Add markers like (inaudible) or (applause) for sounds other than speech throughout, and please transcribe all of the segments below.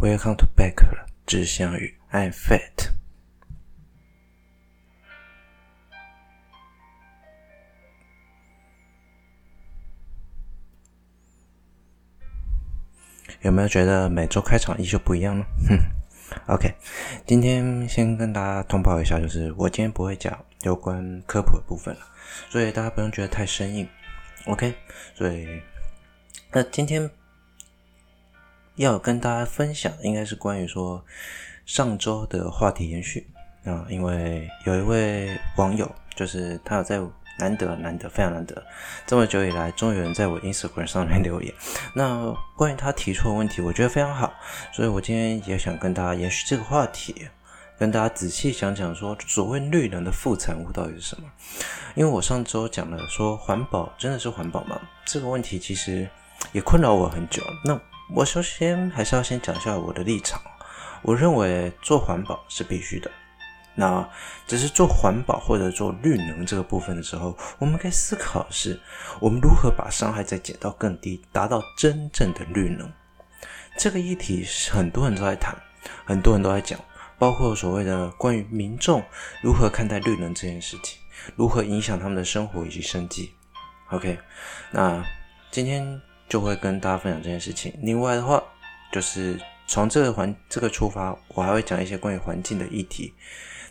Welcome to back 了，志向宇，I'm fat。有没有觉得每周开场依旧不一样呢？哼，OK，今天先跟大家通报一下，就是我今天不会讲有关科普的部分了，所以大家不用觉得太生硬，OK，所以那今天要跟大家分享应该是关于说上周的话题延续啊，因为有一位网友，就是他有在。难得难得，非常难得，这么久以来，终于有人在我 Instagram 上面留言。那关于他提出的问题，我觉得非常好，所以我今天也想跟大家延续这个话题，跟大家仔细讲讲说，所谓绿能的副产物到底是什么？因为我上周讲了说，环保真的是环保吗？这个问题其实也困扰我很久。那我首先还是要先讲一下我的立场，我认为做环保是必须的。那只是做环保或者做绿能这个部分的时候，我们该思考的是，我们如何把伤害再减到更低，达到真正的绿能。这个议题是很多人都在谈，很多人都在讲，包括所谓的关于民众如何看待绿能这件事情，如何影响他们的生活以及生计。OK，那今天就会跟大家分享这件事情。另外的话，就是从这个环这个出发，我还会讲一些关于环境的议题。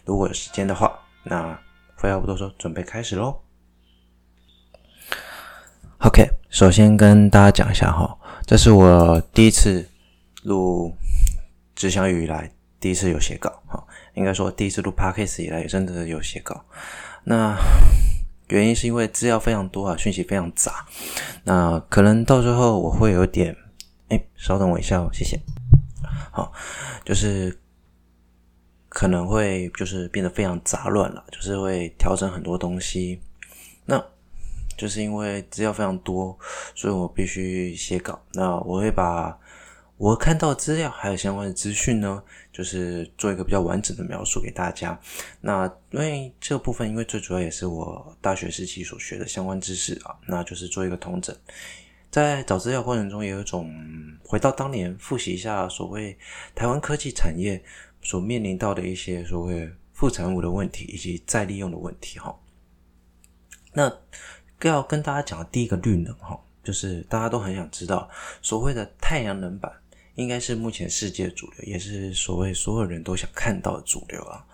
如果有时间的话，那废话不多说，准备开始喽。OK，首先跟大家讲一下哈，这是我第一次录只想雨以来第一次有写稿哈，应该说第一次录 Podcast 以来也真的有写稿。那原因是因为资料非常多啊，讯息非常杂，那可能到最后我会有点，哎，稍等我一下哦，谢谢。好，就是。可能会就是变得非常杂乱了，就是会调整很多东西。那就是因为资料非常多，所以我必须写稿。那我会把我看到资料还有相关的资讯呢，就是做一个比较完整的描述给大家。那因为这部分，因为最主要也是我大学时期所学的相关知识啊，那就是做一个统整。在找资料过程中，也有一种回到当年复习一下所谓台湾科技产业。所面临到的一些所谓副产物的问题，以及再利用的问题，哈。那要跟大家讲的第一个绿能，哈，就是大家都很想知道，所谓的太阳能板，应该是目前世界主流，也是所谓所有人都想看到的主流啊。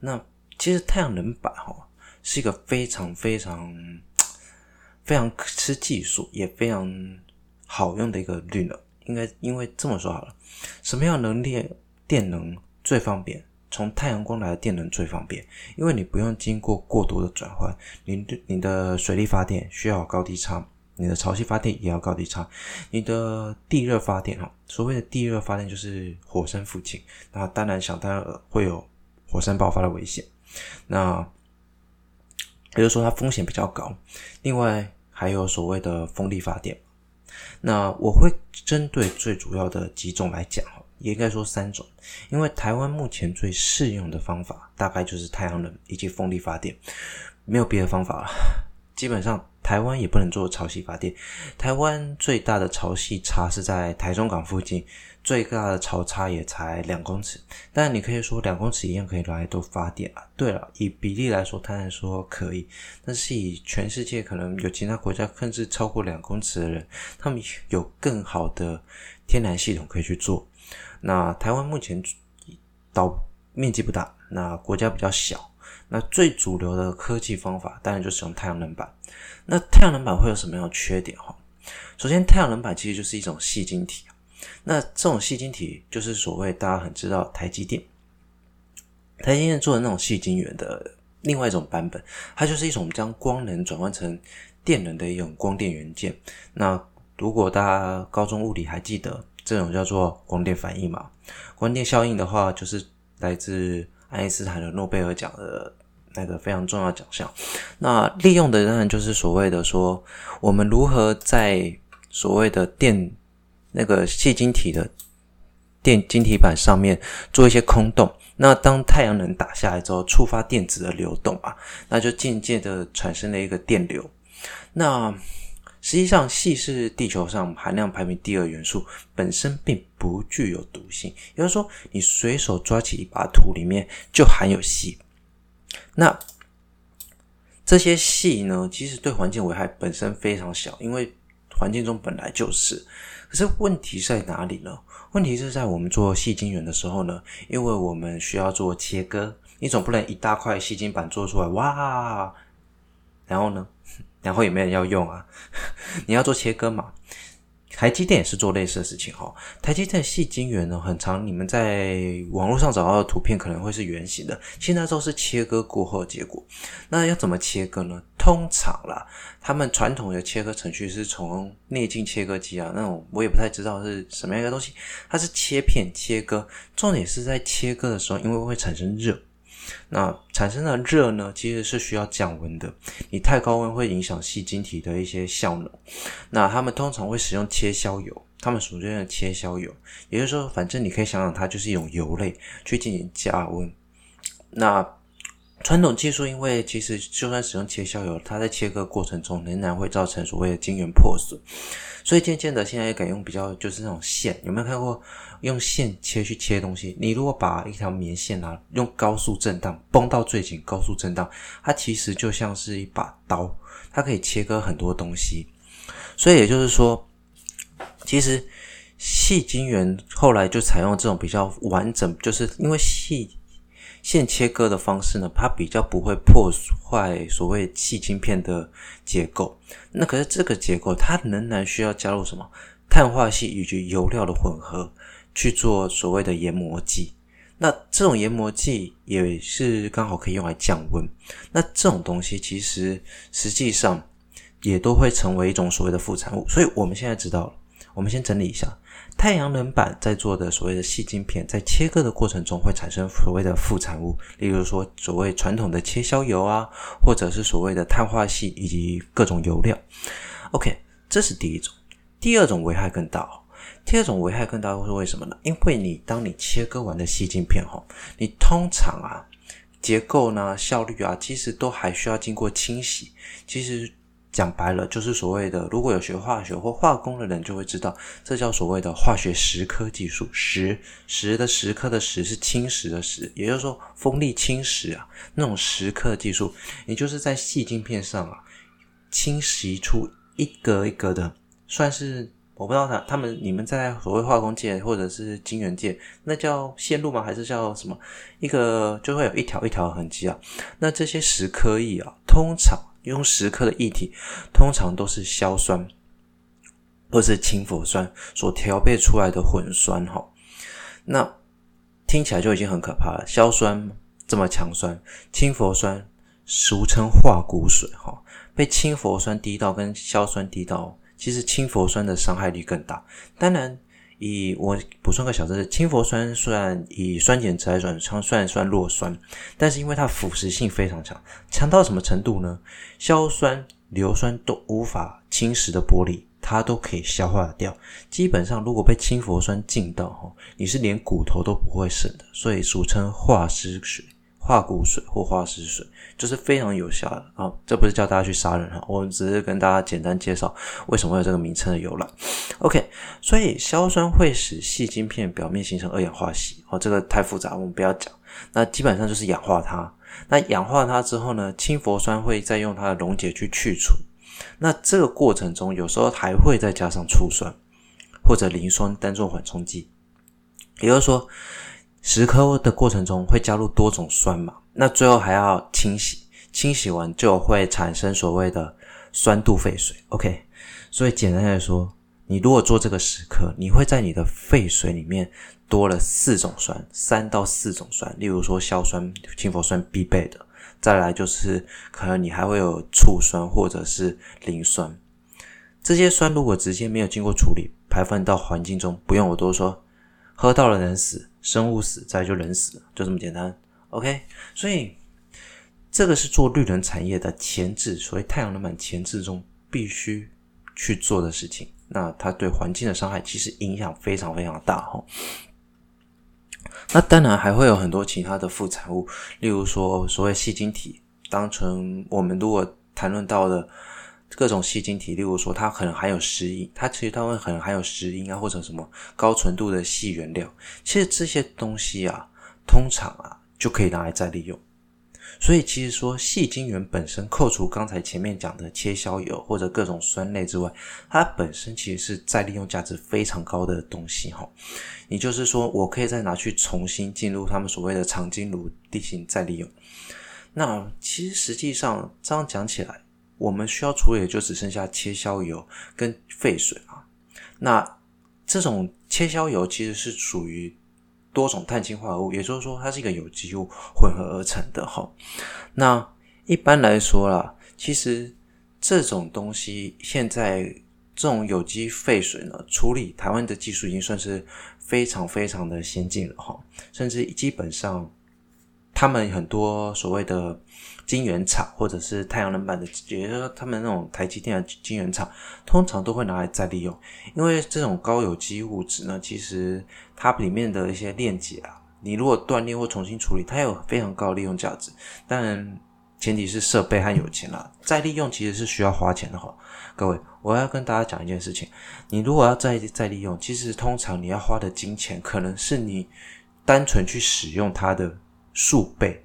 那其实太阳能板，哈，是一个非常非常非常吃技术，也非常好用的一个绿能。应该因为这么说好了，什么样能力电能？最方便，从太阳光来的电能最方便，因为你不用经过过多的转换。你的你的水力发电需要高低差，你的潮汐发电也要高低差，你的地热发电哈，所谓的地热发电就是火山附近，那当然想当然会有火山爆发的危险，那也就是说它风险比较高。另外还有所谓的风力发电，那我会针对最主要的几种来讲哈。也应该说三种，因为台湾目前最适用的方法大概就是太阳能以及风力发电，没有别的方法了。基本上台湾也不能做潮汐发电，台湾最大的潮汐差是在台中港附近，最大的潮差也才两公尺。但你可以说两公尺一样可以来都发电啊。对了，以比例来说，当然说可以，但是以全世界可能有其他国家甚至超过两公尺的人，他们有更好的天然系统可以去做。那台湾目前岛面积不大，那国家比较小，那最主流的科技方法当然就是用太阳能板。那太阳能板会有什么样的缺点哈？首先，太阳能板其实就是一种细晶体，那这种细晶体就是所谓大家很知道台积电，台积电做的那种细晶圆的另外一种版本，它就是一种将光能转换成电能的一种光电元件。那如果大家高中物理还记得，这种叫做光电反应嘛，光电效应的话，就是来自爱因斯坦的诺贝尔奖的那个非常重要奖项。那利用的当然就是所谓的说，我们如何在所谓的电那个细晶体的电晶体板上面做一些空洞。那当太阳能打下来之后，触发电子的流动啊，那就渐渐的产生了一个电流。那实际上，硒是地球上含量排名第二元素，本身并不具有毒性。也就是说，你随手抓起一把土，里面就含有硒。那这些硒呢，其实对环境危害本身非常小，因为环境中本来就是。可是问题在哪里呢？问题是在我们做细晶圆的时候呢，因为我们需要做切割，你总不能一大块细晶板做出来，哇，然后呢，然后也没人要用啊，(laughs) 你要做切割嘛。台积电也是做类似的事情哈。台积电的矽晶圆呢，很长，你们在网络上找到的图片可能会是圆形的，现在都是切割过后的结果。那要怎么切割呢？通常啦，他们传统的切割程序是从内径切割机啊，那种我也不太知道是什么样一个东西，它是切片切割，重点是在切割的时候，因为会产生热。那产生的热呢，其实是需要降温的。你太高温会影响细晶体的一些效能。那他们通常会使用切削油，他们所谓的切削油，也就是说，反正你可以想想，它就是一种油类去进行加温。那传统技术，因为其实就算使用切削油，它在切割过程中仍然会造成所谓的晶圆破损。所以渐渐的，现在也改用比较就是那种线，有没有看过用线切去切东西？你如果把一条棉线啊，用高速震荡绷到最紧，高速震荡，它其实就像是一把刀，它可以切割很多东西。所以也就是说，其实细晶圆后来就采用这种比较完整，就是因为细。线切割的方式呢，它比较不会破坏所谓细晶片的结构。那可是这个结构，它仍然需要加入什么碳化系以及油料的混合去做所谓的研磨剂。那这种研磨剂也是刚好可以用来降温。那这种东西其实实际上也都会成为一种所谓的副产物。所以我们现在知道了，我们先整理一下。太阳能板在做的所谓的细晶片，在切割的过程中会产生所谓的副产物，例如说所谓传统的切削油啊，或者是所谓的碳化系以及各种油料。OK，这是第一种。第二种危害更大哦。第二种危害更大是为什么呢？因为你当你切割完的细晶片哈，你通常啊结构呢效率啊，其实都还需要经过清洗。其实。讲白了，就是所谓的，如果有学化学或化工的人就会知道，这叫所谓的化学蚀刻技术。蚀蚀的蚀刻的蚀是侵蚀的蚀，也就是说风力侵蚀啊，那种蚀刻技术，也就是在细晶片上啊，侵袭出一格一格的，算是我不知道他他们你们在所谓化工界或者是晶圆界，那叫线路吗？还是叫什么？一个就会有一条一条痕迹啊。那这些蚀刻液啊，通常。用十克的液体，通常都是硝酸或是氢氟酸所调配出来的混酸哈。那听起来就已经很可怕了。硝酸这么强酸，氢氟酸俗称化骨水哈，被氢氟酸滴到跟硝酸滴到，其实氢氟酸的伤害力更大。当然。以我补充个小知识，氢氟酸虽然以酸碱值来算，算算算弱酸，但是因为它腐蚀性非常强，强到什么程度呢？硝酸、硫酸都无法侵蚀的玻璃，它都可以消化掉。基本上，如果被氢氟酸浸到，你是连骨头都不会剩的，所以俗称化尸水。化骨水或化石水就是非常有效的啊！这不是叫大家去杀人哈，我们只是跟大家简单介绍为什么会有这个名称的由来。OK，所以硝酸会使细晶片表面形成二氧化矽哦，这个太复杂，我们不要讲。那基本上就是氧化它。那氧化它之后呢，氢氟酸会再用它的溶解去去除。那这个过程中，有时候还会再加上醋酸或者磷酸当做缓冲剂，也就是说。蚀刻的过程中会加入多种酸嘛，那最后还要清洗，清洗完就会产生所谓的酸度废水。OK，所以简单来说，你如果做这个蚀刻，你会在你的废水里面多了四种酸，三到四种酸，例如说硝酸、氢氟酸必备的，再来就是可能你还会有醋酸或者是磷酸。这些酸如果直接没有经过处理，排放到环境中，不用我多说，喝到了能死。生物死，再就人死了，就这么简单。OK，所以这个是做绿能产业的前置，所谓太阳能板前置中必须去做的事情。那它对环境的伤害其实影响非常非常大哈。那当然还会有很多其他的副产物，例如说所谓细晶体，当成我们如果谈论到的各种细晶体，例如说它可能含有石英，它其实它会可能含有石英啊，或者什么高纯度的细原料。其实这些东西啊，通常啊就可以拿来再利用。所以其实说细晶圆本身，扣除刚才前面讲的切削油或者各种酸类之外，它本身其实是再利用价值非常高的东西哈。也就是说，我可以再拿去重新进入他们所谓的长晶炉进行再利用。那其实实际上这样讲起来，我们需要处理的就只剩下切削油跟废水啊。那这种切削油其实是属于多种碳氢化合物，也就是说它是一个有机物混合而成的哈。那一般来说啦，其实这种东西现在这种有机废水呢，处理台湾的技术已经算是非常非常的先进了哈，甚至基本上。他们很多所谓的晶圆厂，或者是太阳能板的，也就是说，他们那种台积电的晶圆厂，通常都会拿来再利用。因为这种高有机物质呢，其实它里面的一些链接啊，你如果断裂或重新处理，它有非常高的利用价值。当然，前提是设备和有钱啦。再利用其实是需要花钱的哈。各位，我要跟大家讲一件事情：你如果要再再利用，其实通常你要花的金钱，可能是你单纯去使用它的。数倍，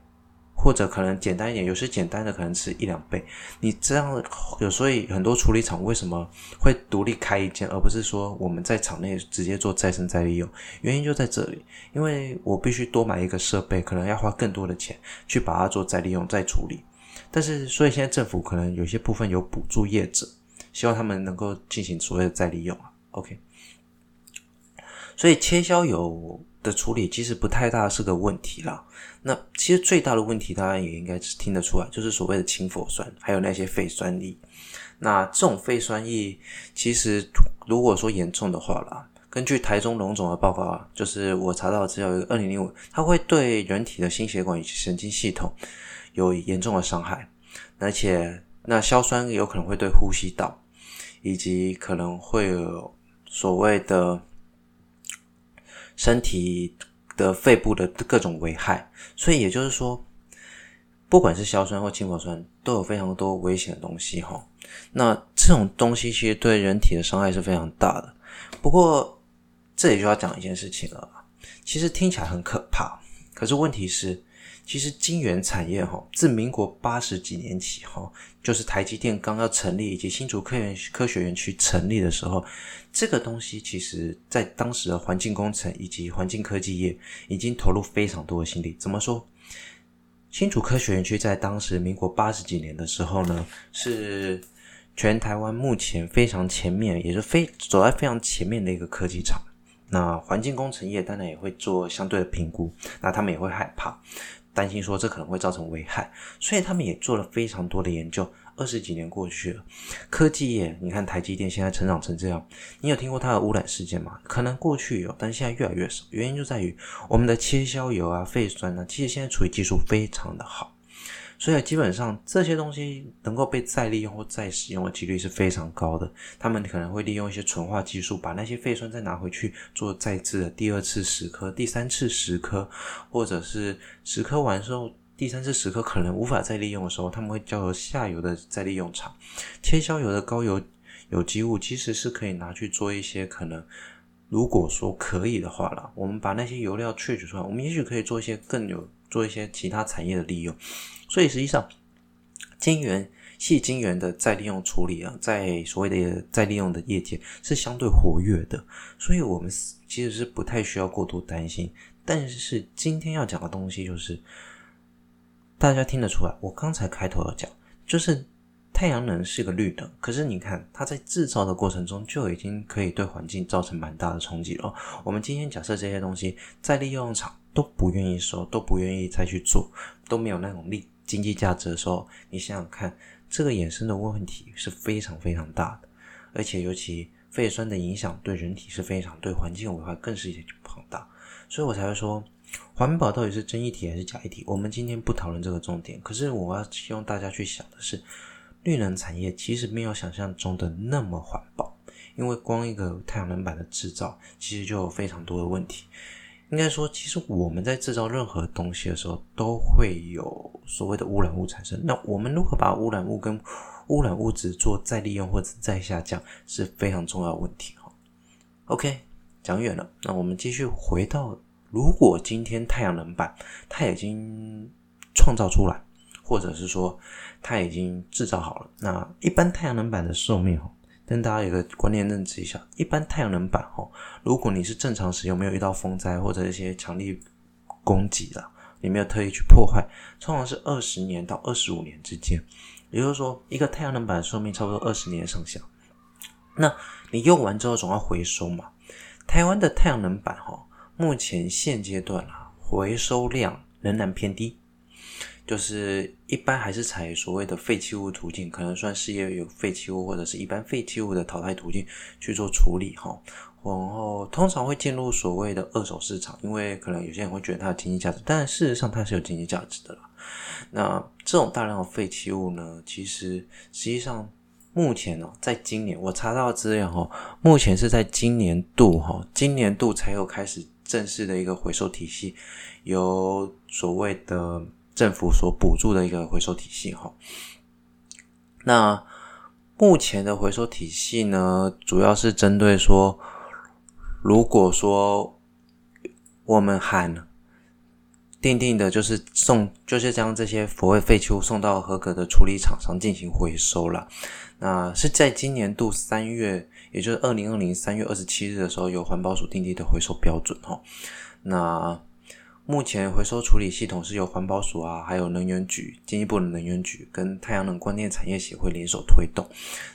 或者可能简单一点，有些简单的可能是一两倍。你这样有，所以很多处理厂为什么会独立开一间，而不是说我们在厂内直接做再生再利用？原因就在这里，因为我必须多买一个设备，可能要花更多的钱去把它做再利用、再处理。但是，所以现在政府可能有些部分有补助业者，希望他们能够进行所谓的再利用啊。OK，所以切削油的处理其实不太大是个问题啦。那其实最大的问题，大家也应该是听得出来，就是所谓的氢氟酸，还有那些废酸液。那这种废酸液，其实如果说严重的话啦，根据台中龙总的报告啊，就是我查到资料有二零零五，它会对人体的心血管以及神经系统有严重的伤害，而且那硝酸有可能会对呼吸道，以及可能会有所谓的。身体的肺部的各种危害，所以也就是说，不管是硝酸或氢氟酸，都有非常多危险的东西哈。那这种东西其实对人体的伤害是非常大的。不过，这里就要讲一件事情了，其实听起来很可怕，可是问题是。其实晶圆产业哈，自民国八十几年起哈，就是台积电刚要成立以及新竹科研科学园区成立的时候，这个东西其实在当时的环境工程以及环境科技业已经投入非常多的心力。怎么说？新竹科学园区在当时民国八十几年的时候呢，是全台湾目前非常前面，也是非走在非常前面的一个科技厂。那环境工程业当然也会做相对的评估，那他们也会害怕。担心说这可能会造成危害，所以他们也做了非常多的研究。二十几年过去了，科技业，你看台积电现在成长成这样，你有听过它的污染事件吗？可能过去有，但现在越来越少。原因就在于我们的切削油啊、废酸、啊，其实现在处理技术非常的好。所以基本上这些东西能够被再利用或再使用的几率是非常高的。他们可能会利用一些纯化技术，把那些废酸再拿回去做再次的第二次蚀刻、第三次蚀刻，或者是蚀刻完之后第三次蚀刻可能无法再利用的时候，他们会交由下游的再利用厂。切削油的高油有机物其实是可以拿去做一些可能，如果说可以的话啦，我们把那些油料萃取出来，我们也许可以做一些更有做一些其他产业的利用。所以实际上，晶圆、细晶圆的再利用处理啊，在所谓的再利用的业界是相对活跃的，所以我们其实是不太需要过度担心。但是今天要讲的东西就是，大家听得出来，我刚才开头要讲，就是太阳能是个绿能，可是你看它在制造的过程中就已经可以对环境造成蛮大的冲击了。我们今天假设这些东西再利用厂都不愿意收，都不愿意再去做，都没有那种力。经济价值的时候，你想想看，这个衍生的问题是非常非常大的，而且尤其废酸的影响对人体是非常，对环境的危害更是一庞大，所以我才会说，环保到底是真议题还是假议题？我们今天不讨论这个重点，可是我要希望大家去想的是，绿能产业其实没有想象中的那么环保，因为光一个太阳能板的制造，其实就有非常多的问题。应该说，其实我们在制造任何东西的时候，都会有所谓的污染物产生。那我们如何把污染物跟污染物质做再利用或者再下降是非常重要的问题哈。OK，讲远了，那我们继续回到，如果今天太阳能板它已经创造出来，或者是说它已经制造好了，那一般太阳能板的寿命哈，跟大家有个观念认知一下，一般太阳能板哈，如果你是正常使用，没有遇到风灾或者一些强力攻击了，你没有特意去破坏，通常是二十年到二十五年之间。也就是说，一个太阳能板寿命差不多二十年上下。那你用完之后总要回收嘛？台湾的太阳能板哈，目前现阶段啊，回收量仍然偏低，就是一般还是采所谓的废弃物途径，可能算事业有废弃物或者是一般废弃物的淘汰途径去做处理哈。然后通常会进入所谓的二手市场，因为可能有些人会觉得它的经济价值，但事实上它是有经济价值的啦。那这种大量的废弃物呢，其实实际上目前哦，在今年我查到资料哈，目前是在今年度哈，今年度才有开始正式的一个回收体系，由所谓的政府所补助的一个回收体系哈。那目前的回收体系呢，主要是针对说，如果说我们喊。定定的就是送，就是将这些所谓废弃物送到合格的处理厂商进行回收了。那是在今年度三月，也就是二零二零三月二十七日的时候，由环保署定定的回收标准哈。那目前回收处理系统是由环保署啊，还有能源局、经济部的能源局跟太阳能光电产业协会联手推动。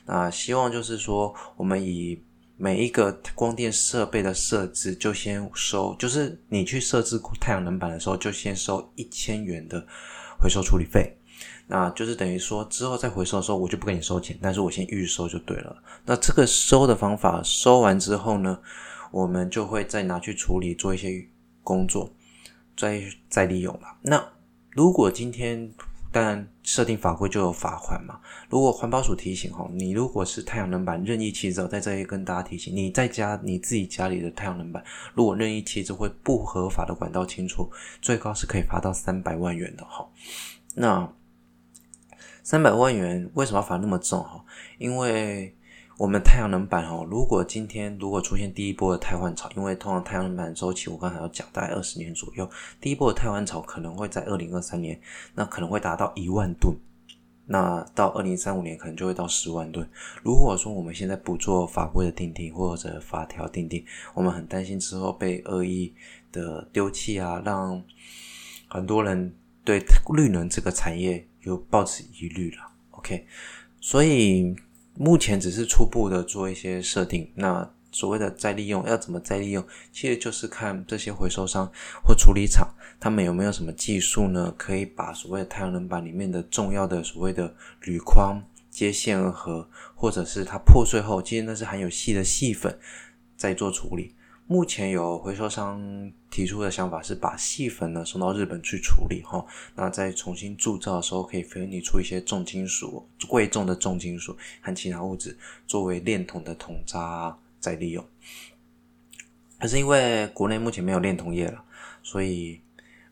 那希望就是说，我们以每一个光电设备的设置，就先收，就是你去设置太阳能板的时候，就先收一千元的回收处理费。那就是等于说，之后再回收的时候，我就不给你收钱，但是我先预收就对了。那这个收的方法，收完之后呢，我们就会再拿去处理，做一些工作，再再利用了。那如果今天，当然，设定法规就有罚款嘛。如果环保署提醒哈，你如果是太阳能板任意弃置，在这里跟大家提醒，你在家你自己家里的太阳能板，如果任意弃置会不合法的管道清除，最高是可以罚到三百万元的哈。那三百万元为什么要罚那么重哈？因为我们太阳能板哦，如果今天如果出现第一波的太换潮，因为通常太阳能板周期我刚才有讲，大概二十年左右，第一波的太换潮可能会在二零二三年，那可能会达到一万吨，那到二零三五年可能就会到十万吨。如果说我们现在不做法规的定定或者法条定定，我们很担心之后被恶意的丢弃啊，让很多人对绿能这个产业有抱持疑虑了。OK，所以。目前只是初步的做一些设定，那所谓的再利用要怎么再利用，其实就是看这些回收商或处理厂，他们有没有什么技术呢？可以把所谓的太阳能板里面的重要的所谓的铝框接线盒，或者是它破碎后，其实那是含有细的细粉，再做处理。目前有回收商提出的想法是把细粉呢送到日本去处理哈，那再重新铸造的时候可以分离出一些重金属、贵重的重金属和其他物质作为炼铜的铜渣再利用。可是因为国内目前没有炼铜业了，所以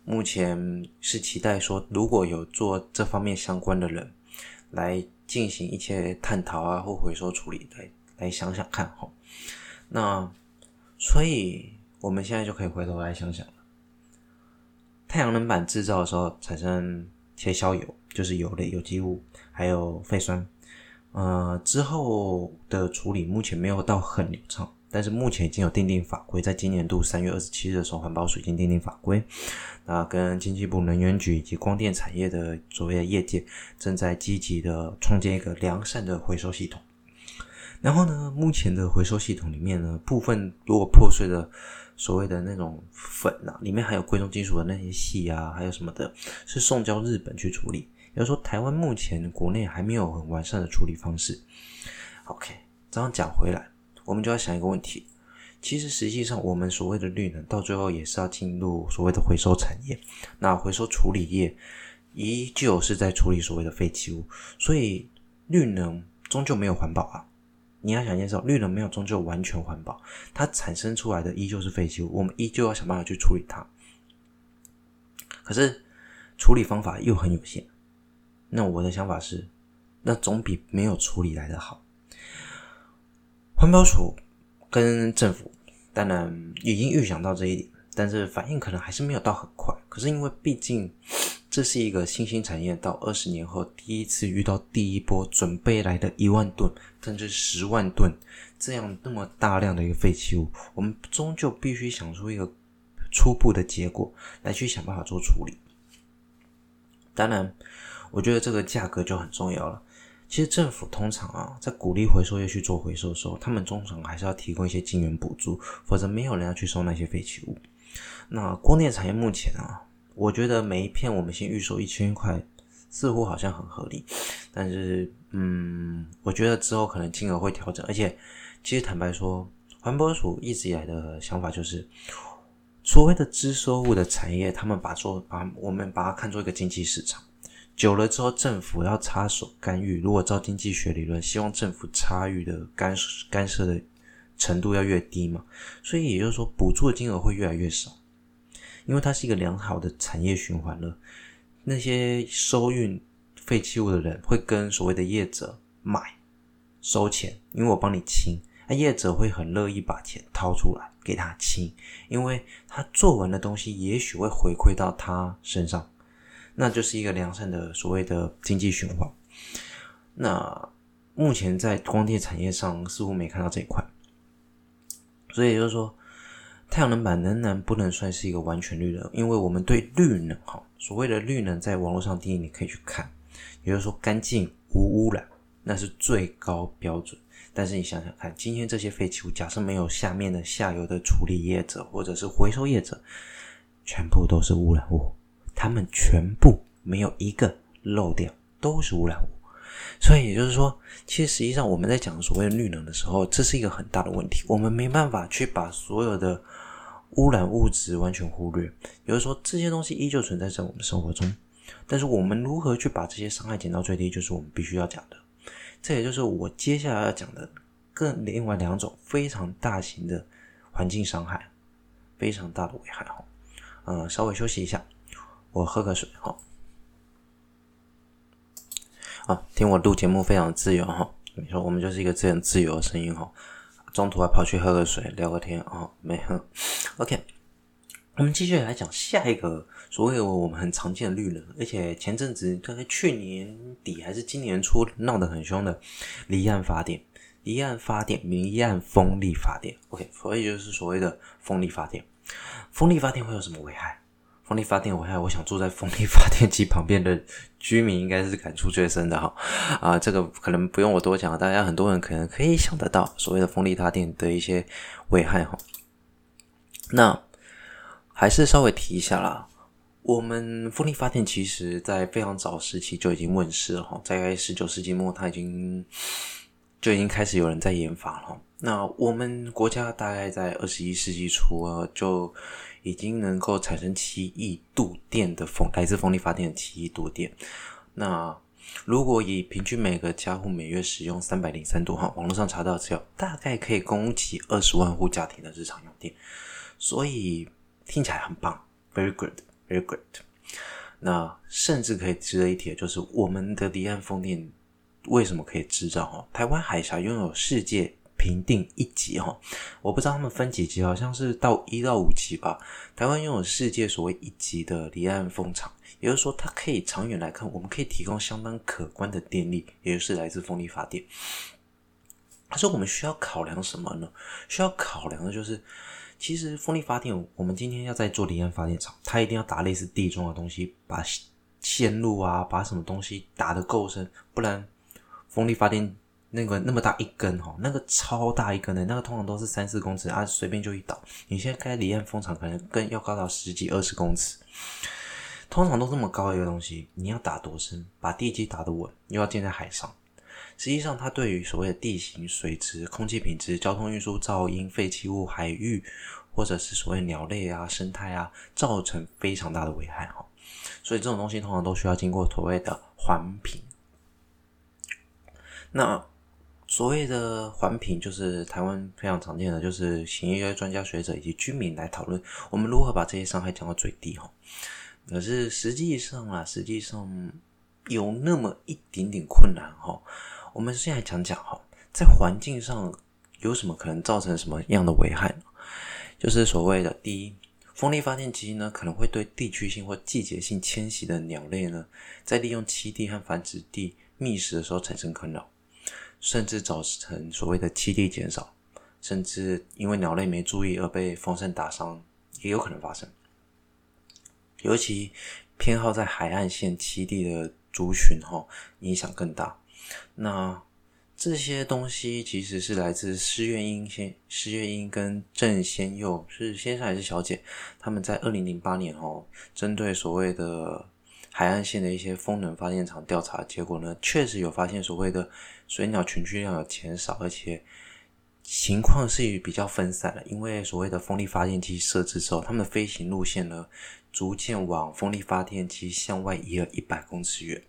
目前是期待说如果有做这方面相关的人来进行一些探讨啊或回收处理来来想想看哈，那。所以，我们现在就可以回头来想想了。太阳能板制造的时候产生切削油，就是油类、有机物，还有废酸。呃，之后的处理目前没有到很流畅，但是目前已经有定定法规，在今年度三月二十七日的时候，环保署已经订定法规。那跟经济部能源局以及光电产业的所谓的业界，正在积极的创建一个良善的回收系统。然后呢，目前的回收系统里面呢，部分如果破碎的所谓的那种粉啊，里面含有贵重金属的那些细啊，还有什么的，是送交日本去处理。要说，台湾目前国内还没有很完善的处理方式。OK，这样讲回来，我们就要想一个问题：其实实际上，我们所谓的绿能，到最后也是要进入所谓的回收产业。那回收处理业依旧是在处理所谓的废弃物，所以绿能终究没有环保啊。你要想一件事，绿能没有终究完全环保，它产生出来的依旧是废弃物，我们依旧要想办法去处理它。可是处理方法又很有限。那我的想法是，那总比没有处理来得好。环保署跟政府当然已经预想到这一点，但是反应可能还是没有到很快。可是因为毕竟这是一个新兴产业，到二十年后第一次遇到第一波准备来的一万吨甚至十万吨这样那么大量的一个废弃物，我们终究必须想出一个初步的结果来去想办法做处理。当然，我觉得这个价格就很重要了。其实政府通常啊，在鼓励回收业去做回收的时候，他们通常还是要提供一些金元补助，否则没有人要去收那些废弃物。那光电产业目前啊，我觉得每一片我们先预收一千块，似乎好像很合理。但是，嗯，我觉得之后可能金额会调整。而且，其实坦白说，环保署一直以来的想法就是。所谓的支收物的产业，他们把做把我们把它看作一个经济市场，久了之后，政府要插手干预。如果照经济学理论，希望政府参与的干干涉的程度要越低嘛，所以也就是说，补助金额会越来越少，因为它是一个良好的产业循环了。那些收运废弃物的人会跟所谓的业者买收钱，因为我帮你清。那业者会很乐意把钱掏出来给他清，因为他做完的东西也许会回馈到他身上，那就是一个良善的所谓的经济循环。那目前在光电产业上似乎没看到这一块，所以就是说，太阳能板仍然不能算是一个完全绿能，因为我们对绿能哈，所谓的绿能在网络上定义你可以去看，也就是说干净无污染，那是最高标准。但是你想想看，今天这些废弃物，假设没有下面的下游的处理业者或者是回收业者，全部都是污染物，他们全部没有一个漏掉，都是污染物。所以也就是说，其实实际上我们在讲所谓的绿能的时候，这是一个很大的问题，我们没办法去把所有的污染物质完全忽略。也就是说，这些东西依旧存在在我们生活中，但是我们如何去把这些伤害减到最低，就是我们必须要讲的。这也就是我接下来要讲的更另外两种非常大型的环境伤害，非常大的危害哈。嗯，稍微休息一下，我喝个水哈。啊，听我录节目非常自由哈。你说我们就是一个这样自由的声音哈。中途还跑去喝个水，聊个天啊，没喝。OK，我们继续来讲下一个。所谓我们很常见的绿能，而且前阵子大概去年底还是今年初闹得很凶的离岸发电、离岸发电、离岸风力发电。OK，所以就是所谓的风力发电。风力发电会有什么危害？风力发电危害，我想住在风力发电机旁边的居民应该是感触最深的哈。啊，这个可能不用我多讲，大家很多人可能可以想得到所谓的风力发电的一些危害哈。那还是稍微提一下啦。我们风力发电其实，在非常早时期就已经问世了哈，在十九世纪末，它已经就已经开始有人在研发了。那我们国家大概在二十一世纪初啊，就已经能够产生七亿度电的风，来自风力发电的七亿度电。那如果以平均每个家户每月使用三百零三度哈，网络上查到资料，大概可以供给二十万户家庭的日常用电，所以听起来很棒，very good。Very good。那甚至可以值得一提的就是，我们的离岸风电为什么可以制造？哈，台湾海峡拥有世界评定一级哈，我不知道他们分几级，好像是到一到五级吧。台湾拥有世界所谓一级的离岸风场，也就是说，它可以长远来看，我们可以提供相当可观的电力，也就是来自风力发电。可是我们需要考量什么呢？需要考量的就是。其实风力发电，我们今天要在做离岸发电厂，它一定要打类似地桩的东西，把线路啊，把什么东西打得够深，不然风力发电那个那么大一根哈，那个超大一根的，那个通常都是三四公尺啊，随便就一倒。你现在开离岸风场，可能更要高到十几二十公尺，通常都这么高一个东西，你要打多深，把地基打得稳，又要建在海上。实际上，它对于所谓的地形、水质、空气品质、交通运输、噪音、废弃物、海域，或者是所谓鸟类啊、生态啊，造成非常大的危害哈。所以这种东西通常都需要经过所谓的环评。那所谓的环评，就是台湾非常常见的，就是请一些专家学者以及居民来讨论，我们如何把这些伤害降到最低哈。可是实际上啊，实际上。有那么一点点困难哈。我们现在讲讲哈，在环境上有什么可能造成什么样的危害呢？就是所谓的第一，风力发电机呢可能会对地区性或季节性迁徙的鸟类呢，在利用栖地和繁殖地觅食的时候产生困扰，甚至造成所谓的栖地减少，甚至因为鸟类没注意而被风扇打伤，也有可能发生。尤其偏好在海岸线栖地的族群，哈，影响更大。那这些东西其实是来自施月英先施月英跟郑先佑是先生还是小姐？他们在二零零八年哦，针对所谓的海岸线的一些风能发电厂调查结果呢，确实有发现所谓的水鸟群居量有减少，而且情况是比较分散的。因为所谓的风力发电机设置之后，它们的飞行路线呢，逐渐往风力发电机向外移了一百公尺远。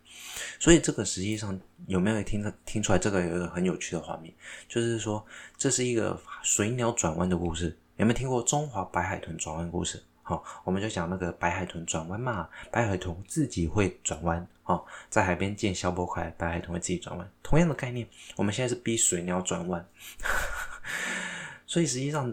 所以这个实际上有没有听听出来？这个有一个很有趣的画面，就是说这是一个水鸟转弯的故事。有没有听过中华白海豚转弯故事？好，我们就讲那个白海豚转弯嘛，白海豚自己会转弯。好，在海边建消波块，白海豚会自己转弯。同样的概念，我们现在是逼水鸟转弯。(laughs) 所以实际上。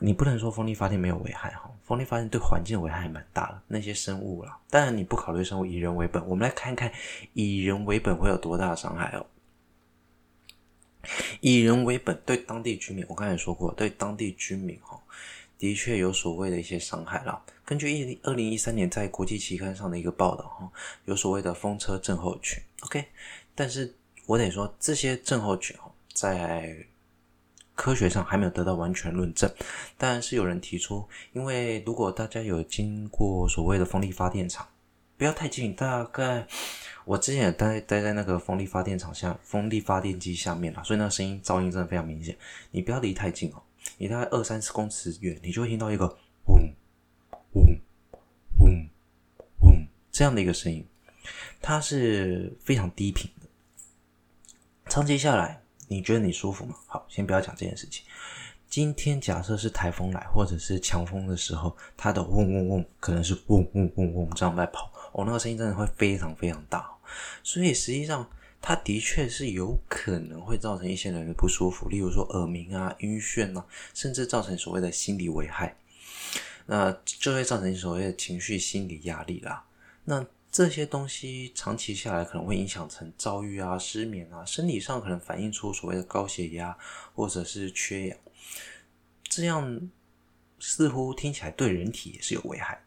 你不能说风力发电没有危害哈，风力发电对环境的危害还蛮大的，那些生物啦。当然你不考虑生物，以人为本，我们来看看以人为本会有多大的伤害哦。以人为本对当地居民，我刚才说过，对当地居民哈，的确有所谓的一些伤害啦。根据一二零一三年在国际期刊上的一个报道哈，有所谓的风车症候群。OK，但是我得说这些症候群哈，在科学上还没有得到完全论证，但是有人提出，因为如果大家有经过所谓的风力发电厂，不要太近，大概我之前也待待在那个风力发电厂下，风力发电机下面啦，所以那个声音噪音真的非常明显。你不要离太近哦，你大概二三十公尺远，你就会听到一个嗡嗡嗡嗡这样的一个声音，它是非常低频的，长期下来。你觉得你舒服吗？好，先不要讲这件事情。今天假设是台风来或者是强风的时候，它的嗡嗡嗡可能是嗡嗡嗡嗡这样在跑，哦，那个声音真的会非常非常大。所以实际上，它的确是有可能会造成一些人的不舒服，例如说耳鸣啊、晕眩啊，甚至造成所谓的心理危害。那就会造成所谓的情绪心理压力啦。那这些东西长期下来可能会影响成躁郁啊、失眠啊，身体上可能反映出所谓的高血压或者是缺氧，这样似乎听起来对人体也是有危害。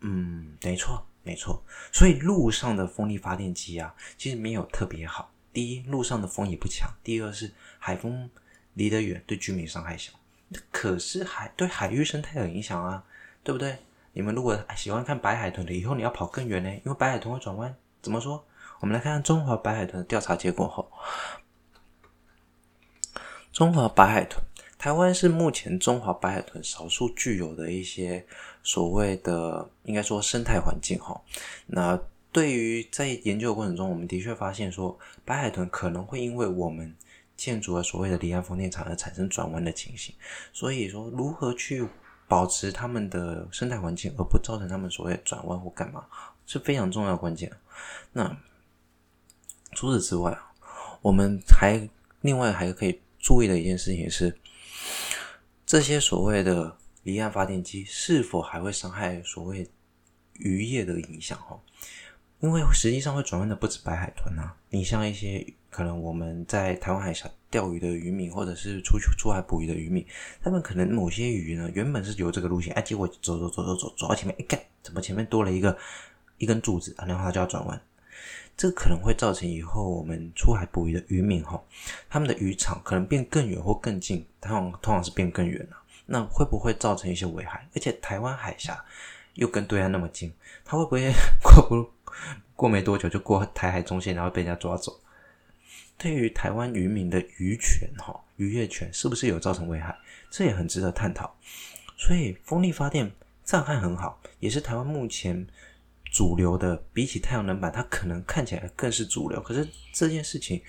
嗯，没错，没错。所以陆上的风力发电机啊，其实没有特别好。第一，陆上的风也不强；第二是海风离得远，对居民伤害小。可是海对海域生态有影响啊，对不对？你们如果喜欢看白海豚的，以后你要跑更远呢，因为白海豚会转弯。怎么说？我们来看看中华白海豚的调查结果后，中华白海豚，台湾是目前中华白海豚少数具有的一些所谓的，应该说生态环境哈。那对于在研究的过程中，我们的确发现说，白海豚可能会因为我们建筑了所谓的离岸风电场而产生转弯的情形。所以说，如何去保持它们的生态环境，而不造成它们所谓转弯或干嘛，是非常重要的关键。那除此之外啊，我们还另外还可以注意的一件事情是，这些所谓的离岸发电机是否还会伤害所谓渔业的影响？哈，因为实际上会转弯的不止白海豚啊，你像一些。可能我们在台湾海峡钓鱼的渔民，或者是出去出海捕鱼的渔民，他们可能某些鱼呢，原本是由这个路线，哎，结果走走走走走走到前面，一看，怎么前面多了一个一根柱子？然后他就要转弯，这可能会造成以后我们出海捕鱼的渔民哈，他们的渔场可能变更远或更近，通常通常是变更远了，那会不会造成一些危害？而且台湾海峡又跟对岸那么近，它会不会 (laughs) 过不过没多久就过台海中线，然后被人家抓走？对于台湾渔民的渔权，哈，渔业权是不是有造成危害？这也很值得探讨。所以，风力发电这样看很好，也是台湾目前主流的。比起太阳能板，它可能看起来更是主流。可是这件事情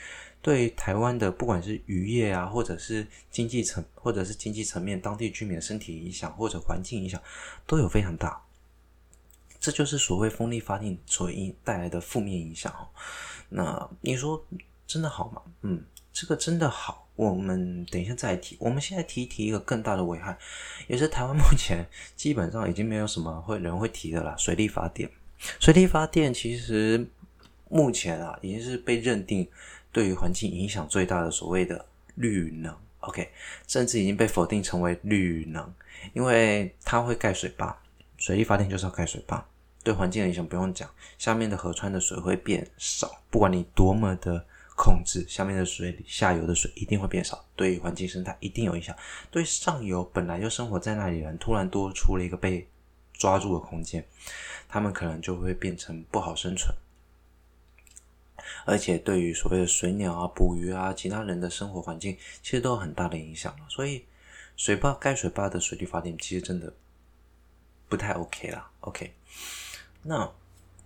对台湾的不管是渔业啊，或者是经济层，或者是经济层面当地居民的身体影响，或者环境影响，都有非常大。这就是所谓风力发电所带来的负面影响。那你说真的好吗？嗯，这个真的好。我们等一下再提。我们现在提一提一个更大的危害，也是台湾目前基本上已经没有什么会人会提的了。水力发电，水力发电其实目前啊，已经是被认定对于环境影响最大的所谓的绿能。OK，甚至已经被否定成为绿能，因为它会盖水坝。水力发电就是要盖水坝，对环境的影响不用讲，下面的河川的水会变少。不管你多么的控制，下面的水、下游的水一定会变少，对于环境生态一定有影响。对上游本来就生活在那里的人，突然多出了一个被抓住的空间，他们可能就会变成不好生存。而且对于所谓的水鸟啊、捕鱼啊、其他人的生活环境，其实都有很大的影响。所以，水坝盖水坝的水力发电，其实真的。不太 OK 啦，OK。那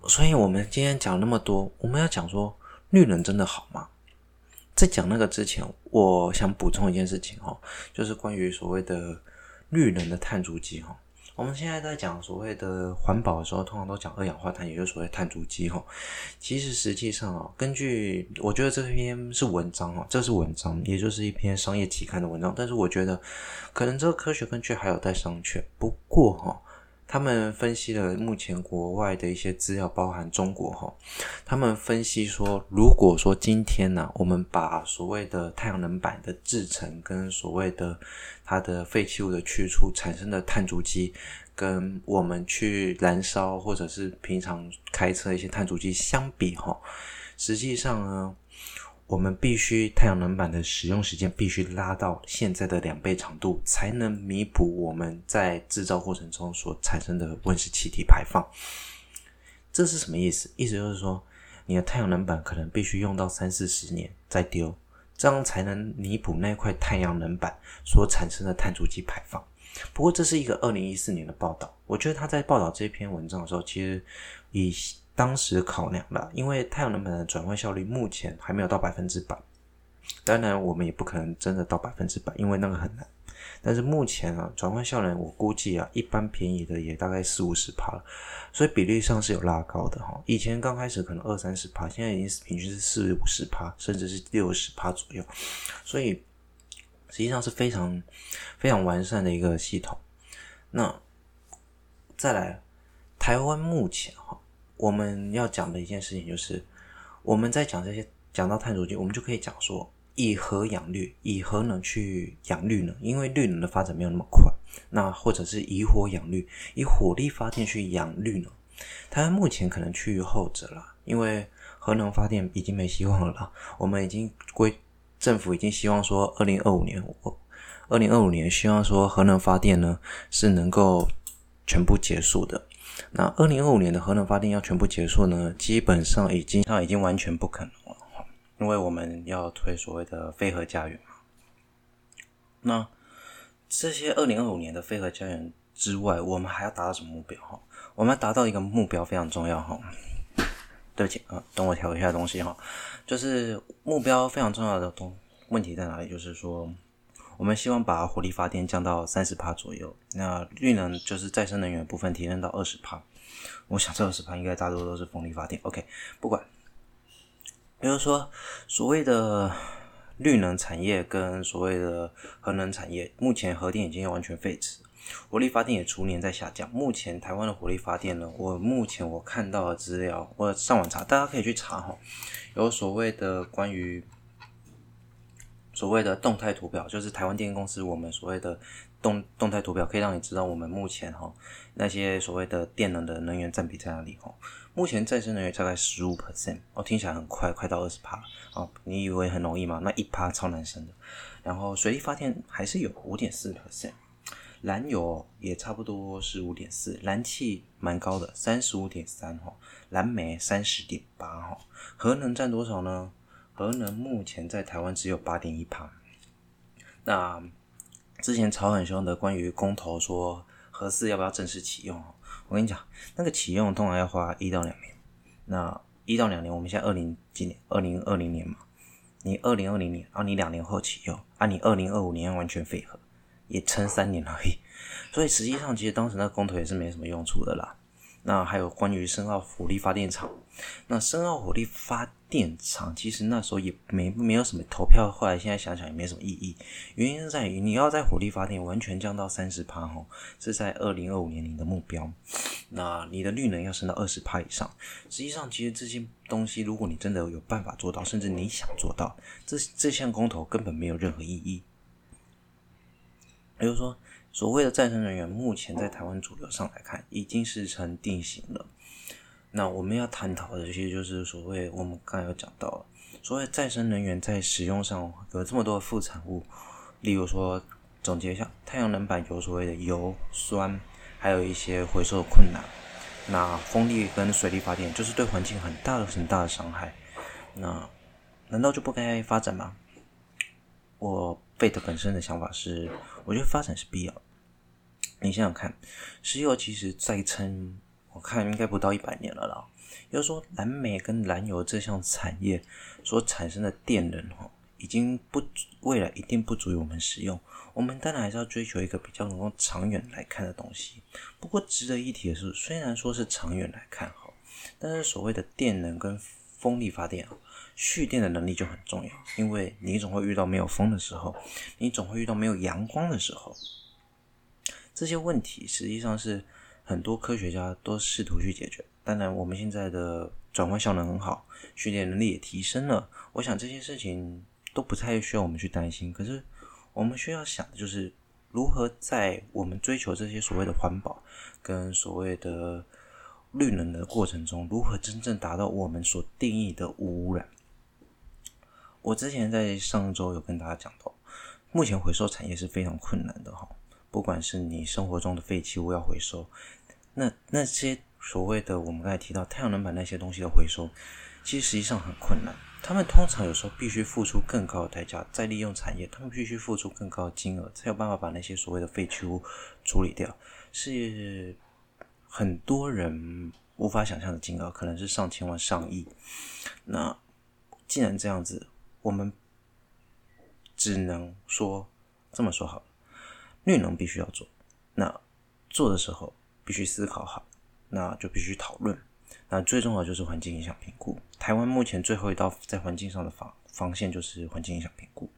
所以我们今天讲那么多，我们要讲说绿能真的好吗？在讲那个之前，我想补充一件事情哦，就是关于所谓的绿能的碳足迹哈。我们现在在讲所谓的环保的时候，通常都讲二氧化碳，也就是所谓碳足迹哈。其实实际上啊，根据我觉得这篇是文章啊，这是文章，也就是一篇商业期刊的文章，但是我觉得可能这个科学根据还有待商榷。不过哈。他们分析了目前国外的一些资料，包含中国哈。他们分析说，如果说今天呢、我们把所谓的太阳能板的制成跟所谓的它的废弃物的去除产生的碳足迹，跟我们去燃烧或者是平常开车一些碳足迹相比哈，实际上呢。我们必须太阳能板的使用时间必须拉到现在的两倍长度，才能弥补我们在制造过程中所产生的温室气体排放。这是什么意思？意思就是说，你的太阳能板可能必须用到三四十年再丢，这样才能弥补那块太阳能板所产生的碳足迹排放。不过，这是一个二零一四年的报道。我觉得他在报道这篇文章的时候，其实以当时考量了，因为太阳能板的转换效率目前还没有到百分之百，当然我们也不可能真的到百分之百，因为那个很难。但是目前啊，转换效能我估计啊，一般便宜的也大概四五十趴了，所以比例上是有拉高的哈。以前刚开始可能二三十趴，现在已经是平均是四五十趴，甚至是六十趴左右，所以实际上是非常非常完善的一个系统。那再来，台湾目前哈。我们要讲的一件事情就是，我们在讲这些讲到碳足迹，我们就可以讲说，以核养绿，以核能去养绿能，因为绿能的发展没有那么快。那或者是以火养绿，以火力发电去养绿能。它目前可能趋于后者了，因为核能发电已经没希望了。我们已经归政府已经希望说，二零二五年我，二零二五年希望说核能发电呢是能够全部结束的。那二零二五年的核能发电要全部结束呢，基本上已经，它已经完全不可能了，因为我们要推所谓的非核家园嘛。那这些二零二五年的非核家园之外，我们还要达到什么目标？哈，我们要达到一个目标非常重要哈。对不起啊，等我调一下东西哈，就是目标非常重要的东问题在哪里？就是说。我们希望把火力发电降到三十帕左右，那绿能就是再生能源部分提升到二十帕。我想这二十帕应该大多都是风力发电。OK，不管，比如说所谓的绿能产业跟所谓的核能产业，目前核电已经完全废止，火力发电也逐年在下降。目前台湾的火力发电呢，我目前我看到的资料，我上网查，大家可以去查哈，有所谓的关于。所谓的动态图表，就是台湾电力公司我们所谓的动动态图表，可以让你知道我们目前哈那些所谓的电能的能源占比在哪里哈。目前再生能源大概十五 percent，哦，听起来很快，快到二十趴哦。你以为很容易吗？那一趴超难升的。然后水力发电还是有五点四 percent，燃油也差不多是五点四，燃气蛮高的三十五点三哈，燃煤三十点八哈，核能占多少呢？核能目前在台湾只有八点一趴。那之前吵很凶的关于公投说核四要不要正式启用，我跟你讲，那个启用通常要花一到两年。那一到两年，我们现在二零几年？二零二零年嘛。你二零二零年，啊，你两年后启用，啊，你二零二五年完全废核，也撑三年而已。所以实际上，其实当时那个公投也是没什么用处的啦。那还有关于深澳火力发电厂，那深澳火力发电厂其实那时候也没没有什么投票，后来现在想想也没什么意义。原因是在于你要在火力发电完全降到三十趴吼，是在二零二五年你的目标。那你的绿能要升到二十趴以上。实际上，其实这些东西，如果你真的有办法做到，甚至你想做到，这这项公投根本没有任何意义。也就是说。所谓的再生能源，目前在台湾主流上来看，已经是成定型了。那我们要探讨的，其实就是所谓我们刚才有讲到，所谓再生能源在使用上有这么多的副产物，例如说，总结一下，太阳能板有所谓的油酸，还有一些回收的困难。那风力跟水力发电就是对环境很大的很大的伤害。那难道就不该发展吗？我 Fate 本身的想法是，我觉得发展是必要。你想想看，石油其实再称，我看应该不到一百年了啦。也就是说，蓝煤跟燃油这项产业所产生的电能，哈，已经不未来一定不足以我们使用。我们当然还是要追求一个比较能够长远来看的东西。不过值得一提的是，虽然说是长远来看哈，但是所谓的电能跟风力发电啊。蓄电的能力就很重要，因为你总会遇到没有风的时候，你总会遇到没有阳光的时候，这些问题实际上是很多科学家都试图去解决。当然，我们现在的转换效能很好，训练能力也提升了，我想这些事情都不太需要我们去担心。可是，我们需要想的就是如何在我们追求这些所谓的环保跟所谓的绿能的过程中，如何真正达到我们所定义的无污染。我之前在上周有跟大家讲到，目前回收产业是非常困难的哈，不管是你生活中的废弃物要回收，那那些所谓的我们刚才提到太阳能板那些东西的回收，其实实际上很困难。他们通常有时候必须付出更高的代价，再利用产业，他们必须付出更高的金额，才有办法把那些所谓的废弃物处理掉，是很多人无法想象的金额，可能是上千万、上亿。那既然这样子。我们只能说这么说好了，绿能必须要做，那做的时候必须思考好，那就必须讨论。那最重要就是环境影响评估。台湾目前最后一道在环境上的防防线就是环境影响评估。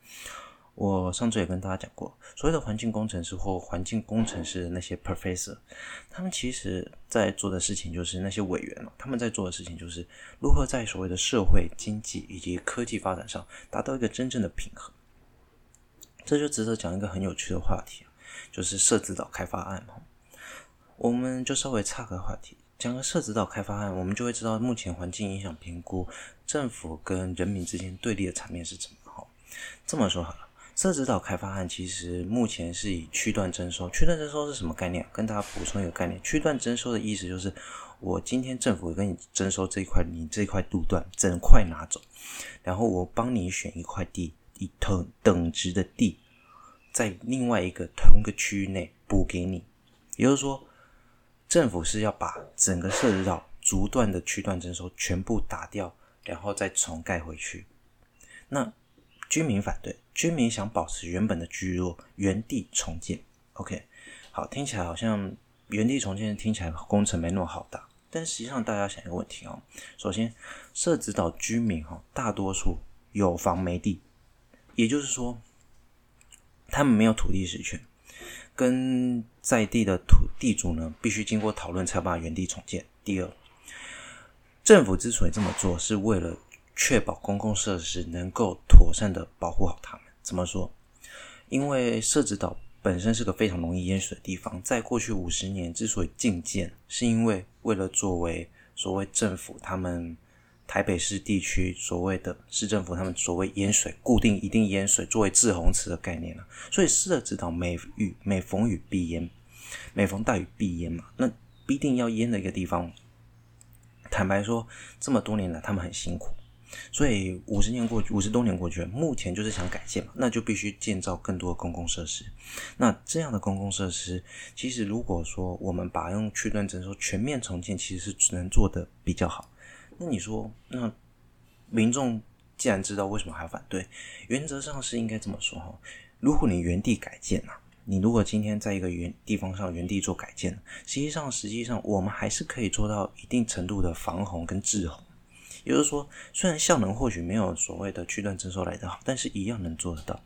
我上次也跟大家讲过，所谓的环境工程师或环境工程师的那些 professor，他们其实在做的事情就是那些委员，他们在做的事情就是如何在所谓的社会、经济以及科技发展上达到一个真正的平衡。这就值得讲一个很有趣的话题，就是设置岛开发案。我们就稍微岔个话题，讲个设置岛开发案，我们就会知道目前环境影响评估政府跟人民之间对立的场面是怎么。好，这么说好了。设置岛开发案其实目前是以区段征收。区段征收是什么概念？跟大家补充一个概念：区段征收的意思就是，我今天政府跟你征收这一块，你这块路段整块拿走，然后我帮你选一块地，以等等值的地，在另外一个同个区域内补给你。也就是说，政府是要把整个社子岛逐段的区段征收全部打掉，然后再重盖回去。那居民反对，居民想保持原本的居落，原地重建。OK，好，听起来好像原地重建听起来工程没那么好大，但实际上大家想一个问题哦。首先，社子岛居民哈，大多数有房没地，也就是说，他们没有土地实权，跟在地的土地主呢，必须经过讨论才把原地重建。第二，政府之所以这么做，是为了。确保公共设施能够妥善的保护好他们。怎么说？因为社子岛本身是个非常容易淹水的地方，在过去五十年之所以禁建，是因为为了作为所谓政府他们台北市地区所谓的市政府他们所谓淹水固定一定淹水作为滞洪池的概念了。所以市的指导每雨每逢雨必淹，每逢大雨必淹嘛，那必定要淹的一个地方。坦白说，这么多年来他们很辛苦。所以五十年过去，五十多年过去了，目前就是想改建嘛，那就必须建造更多的公共设施。那这样的公共设施，其实如果说我们把用区段征收全面重建，其实是只能做得比较好。那你说，那民众既然知道为什么还要反对，原则上是应该这么说哈。如果你原地改建啊，你如果今天在一个原地方上原地做改建，实际上实际上我们还是可以做到一定程度的防洪跟治洪。也就是说，虽然效能或许没有所谓的区段征收来得好，但是一样能做得到。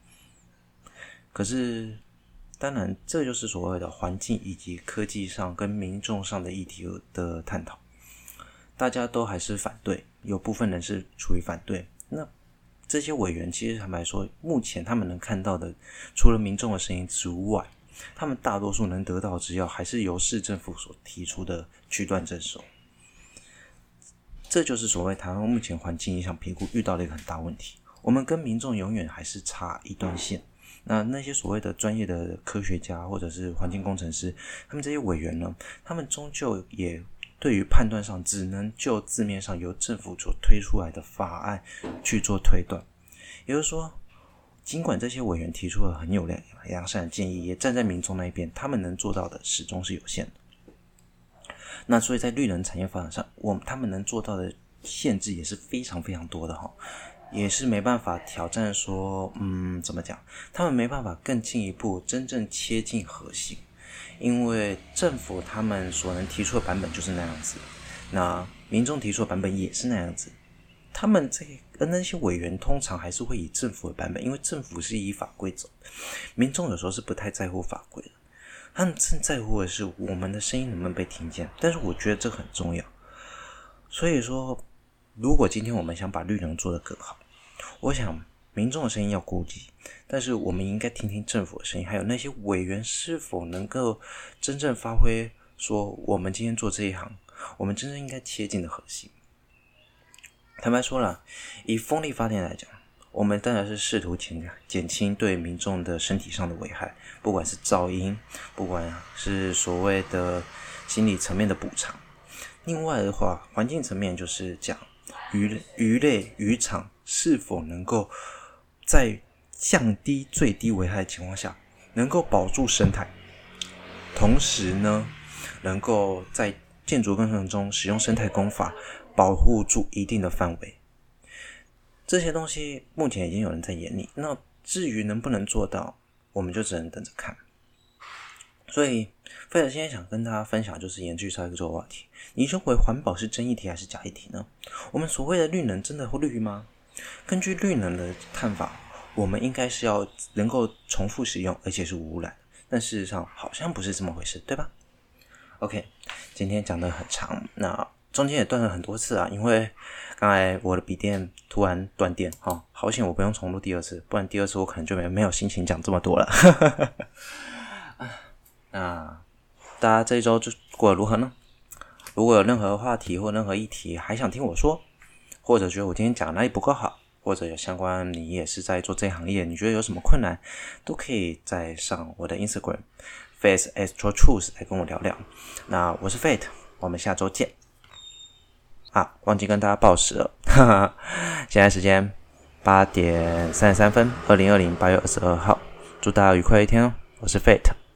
可是，当然，这就是所谓的环境以及科技上跟民众上的议题的探讨。大家都还是反对，有部分人是处于反对。那这些委员其实坦白说，目前他们能看到的，除了民众的声音之外，他们大多数能得到之要，还是由市政府所提出的区段征收。这就是所谓台湾目前环境影响评估遇到的一个很大问题。我们跟民众永远还是差一段线。那那些所谓的专业的科学家或者是环境工程师，他们这些委员呢，他们终究也。对于判断上，只能就字面上由政府所推出来的法案去做推断。也就是说，尽管这些委员提出了很有良良善的建议，也站在民众那一边，他们能做到的始终是有限的。那所以在绿能产业发展上，我他们能做到的限制也是非常非常多的哈，也是没办法挑战说，嗯，怎么讲？他们没办法更进一步，真正切近核心。因为政府他们所能提出的版本就是那样子，那民众提出的版本也是那样子。他们这个那些委员通常还是会以政府的版本，因为政府是以法规走，民众有时候是不太在乎法规的，他们正在乎的是我们的声音能不能被听见。但是我觉得这很重要。所以说，如果今天我们想把绿能做得更好，我想。民众的声音要顾及，但是我们应该听听政府的声音，还有那些委员是否能够真正发挥，说我们今天做这一行，我们真正应该切近的核心。坦白说了，以风力发电来讲，我们当然是试图减减轻对民众的身体上的危害，不管是噪音，不管是所谓的心理层面的补偿。另外的话，环境层面就是讲鱼鱼类渔场是否能够。在降低最低危害的情况下，能够保住生态，同时呢，能够在建筑过程中使用生态工法，保护住一定的范围。这些东西目前已经有人在研拟，那至于能不能做到，我们就只能等着看。所以，费尔今天想跟大家分享，就是延续上一个这个话题：你认为环保是真议题还是假议题呢？我们所谓的绿能真的会绿吗？根据绿能的看法，我们应该是要能够重复使用，而且是无污染。但事实上好像不是这么回事，对吧？OK，今天讲的很长，那中间也断了很多次啊，因为刚才我的笔电突然断电，哈，好险我不用重录第二次，不然第二次我可能就没没有心情讲这么多了。(laughs) 那大家这一周就过得如何呢？如果有任何话题或任何议题还想听我说，或者觉得我今天讲哪里不够好，或者有相关你也是在做这行业，你觉得有什么困难，都可以再上我的 Instagram Faith Astro Truth 来跟我聊聊。那我是 Fate，我们下周见。啊，忘记跟大家报时了，哈哈，现在时间八点三十三分，二零二零八月二十二号，祝大家愉快一天哦。我是 Fate。